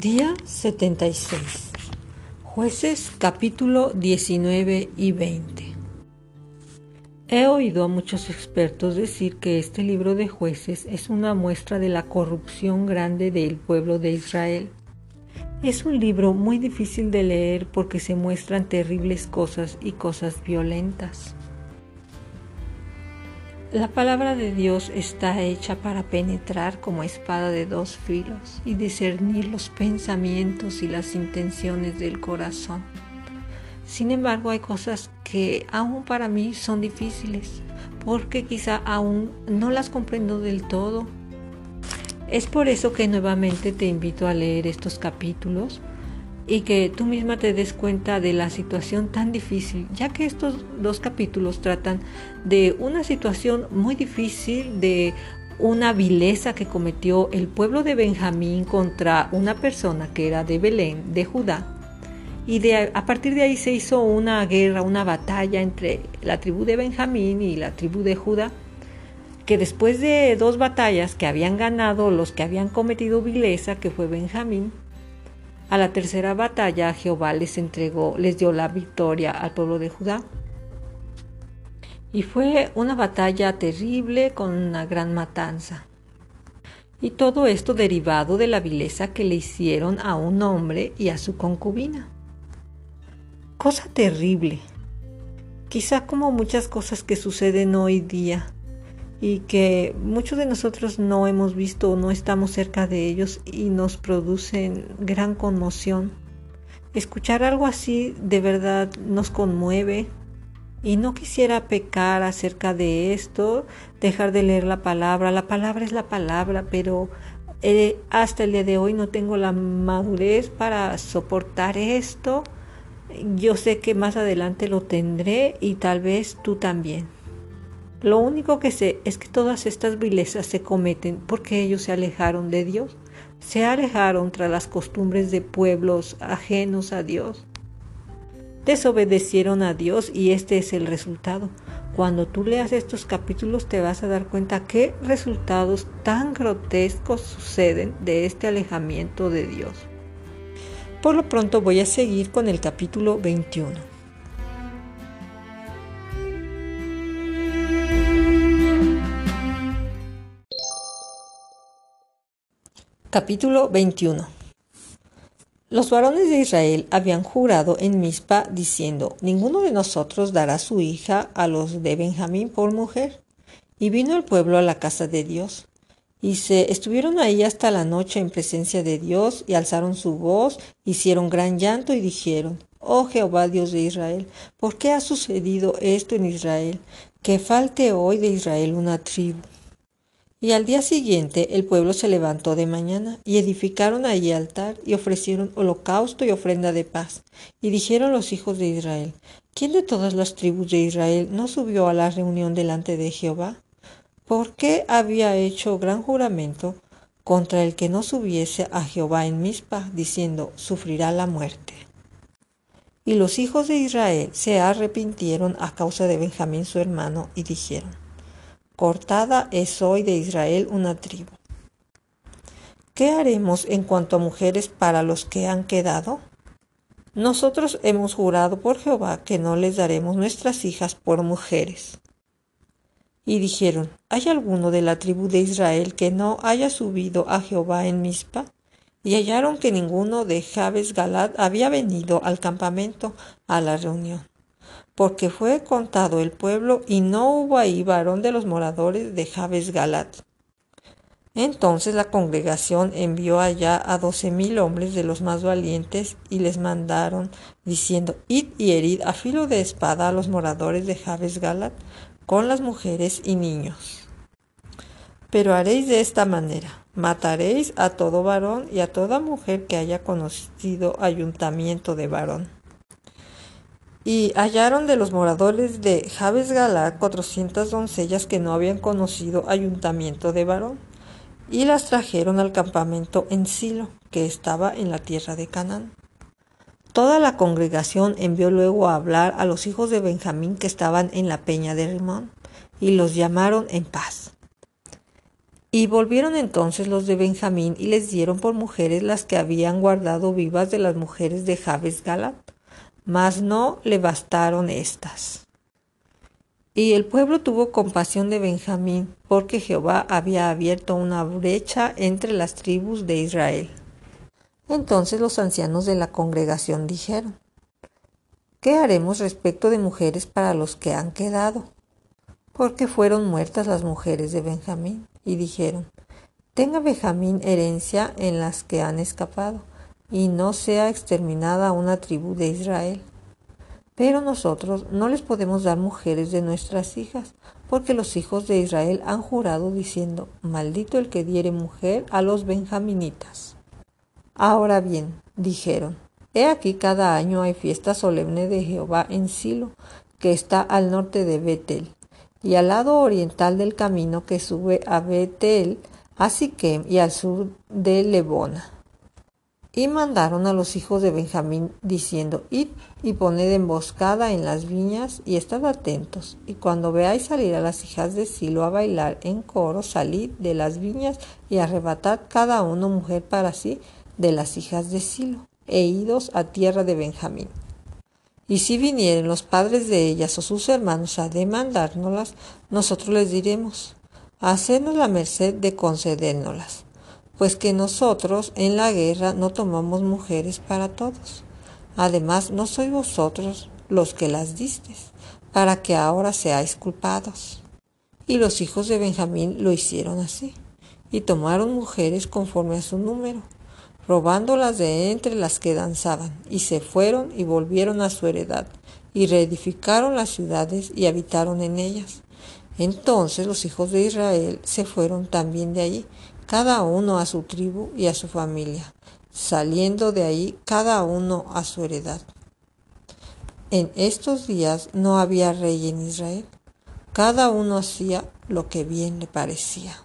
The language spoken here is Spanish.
Día 76. Jueces capítulo 19 y 20. He oído a muchos expertos decir que este libro de jueces es una muestra de la corrupción grande del pueblo de Israel. Es un libro muy difícil de leer porque se muestran terribles cosas y cosas violentas. La palabra de Dios está hecha para penetrar como espada de dos filos y discernir los pensamientos y las intenciones del corazón. Sin embargo, hay cosas que aún para mí son difíciles porque quizá aún no las comprendo del todo. Es por eso que nuevamente te invito a leer estos capítulos y que tú misma te des cuenta de la situación tan difícil, ya que estos dos capítulos tratan de una situación muy difícil, de una vileza que cometió el pueblo de Benjamín contra una persona que era de Belén, de Judá. Y de, a partir de ahí se hizo una guerra, una batalla entre la tribu de Benjamín y la tribu de Judá, que después de dos batallas que habían ganado los que habían cometido vileza, que fue Benjamín, a la tercera batalla Jehová les entregó, les dio la victoria al pueblo de Judá. Y fue una batalla terrible con una gran matanza. Y todo esto derivado de la vileza que le hicieron a un hombre y a su concubina. Cosa terrible. Quizá como muchas cosas que suceden hoy día y que muchos de nosotros no hemos visto o no estamos cerca de ellos y nos producen gran conmoción. Escuchar algo así de verdad nos conmueve y no quisiera pecar acerca de esto, dejar de leer la palabra. La palabra es la palabra, pero eh, hasta el día de hoy no tengo la madurez para soportar esto. Yo sé que más adelante lo tendré y tal vez tú también. Lo único que sé es que todas estas vilezas se cometen porque ellos se alejaron de Dios, se alejaron tras las costumbres de pueblos ajenos a Dios. Desobedecieron a Dios y este es el resultado. Cuando tú leas estos capítulos te vas a dar cuenta qué resultados tan grotescos suceden de este alejamiento de Dios. Por lo pronto voy a seguir con el capítulo 21. Capítulo 21 Los varones de Israel habían jurado en Mizpa diciendo, ninguno de nosotros dará su hija a los de Benjamín por mujer. Y vino el pueblo a la casa de Dios. Y se estuvieron ahí hasta la noche en presencia de Dios, y alzaron su voz, hicieron gran llanto y dijeron, Oh Jehová Dios de Israel, ¿por qué ha sucedido esto en Israel? Que falte hoy de Israel una tribu. Y al día siguiente el pueblo se levantó de mañana y edificaron allí altar y ofrecieron holocausto y ofrenda de paz. Y dijeron los hijos de Israel, ¿quién de todas las tribus de Israel no subió a la reunión delante de Jehová? ¿Por qué había hecho gran juramento contra el que no subiese a Jehová en Mizpa, diciendo, sufrirá la muerte? Y los hijos de Israel se arrepintieron a causa de Benjamín su hermano y dijeron, cortada es hoy de Israel una tribu. ¿Qué haremos en cuanto a mujeres para los que han quedado? Nosotros hemos jurado por Jehová que no les daremos nuestras hijas por mujeres. Y dijeron, ¿hay alguno de la tribu de Israel que no haya subido a Jehová en Mizpa? Y hallaron que ninguno de Jabes Galad había venido al campamento a la reunión porque fue contado el pueblo y no hubo ahí varón de los moradores de Jabes Galat. Entonces la congregación envió allá a doce mil hombres de los más valientes y les mandaron diciendo id y herid a filo de espada a los moradores de Jabes Galat con las mujeres y niños. Pero haréis de esta manera, mataréis a todo varón y a toda mujer que haya conocido ayuntamiento de varón y hallaron de los moradores de Jabes Galá cuatrocientas doncellas que no habían conocido ayuntamiento de varón, y las trajeron al campamento en Silo, que estaba en la tierra de Canaán. Toda la congregación envió luego a hablar a los hijos de Benjamín que estaban en la peña de Rimón, y los llamaron en paz. Y volvieron entonces los de Benjamín y les dieron por mujeres las que habían guardado vivas de las mujeres de Jabes Galat, mas no le bastaron estas. Y el pueblo tuvo compasión de Benjamín, porque Jehová había abierto una brecha entre las tribus de Israel. Entonces los ancianos de la congregación dijeron, ¿qué haremos respecto de mujeres para los que han quedado? Porque fueron muertas las mujeres de Benjamín y dijeron, tenga Benjamín herencia en las que han escapado, y no sea exterminada una tribu de Israel. Pero nosotros no les podemos dar mujeres de nuestras hijas, porque los hijos de Israel han jurado diciendo, maldito el que diere mujer a los benjaminitas. Ahora bien, dijeron, he aquí cada año hay fiesta solemne de Jehová en Silo, que está al norte de Betel, y al lado oriental del camino que sube a Betel, a Siquem y al sur de Lebona. Y mandaron a los hijos de Benjamín diciendo, id y poned emboscada en las viñas y estad atentos, y cuando veáis salir a las hijas de Silo a bailar en coro, salid de las viñas y arrebatad cada uno mujer para sí de las hijas de Silo, e idos a tierra de Benjamín. Y si vinieren los padres de ellas o sus hermanos a demandárnoslas, nosotros les diremos, hacednos la merced de concedérnoslas, pues que nosotros en la guerra no tomamos mujeres para todos. Además, no sois vosotros los que las distes, para que ahora seáis culpados. Y los hijos de Benjamín lo hicieron así, y tomaron mujeres conforme a su número robándolas de entre las que danzaban, y se fueron y volvieron a su heredad, y reedificaron las ciudades y habitaron en ellas. Entonces los hijos de Israel se fueron también de allí, cada uno a su tribu y a su familia, saliendo de ahí cada uno a su heredad. En estos días no había rey en Israel, cada uno hacía lo que bien le parecía.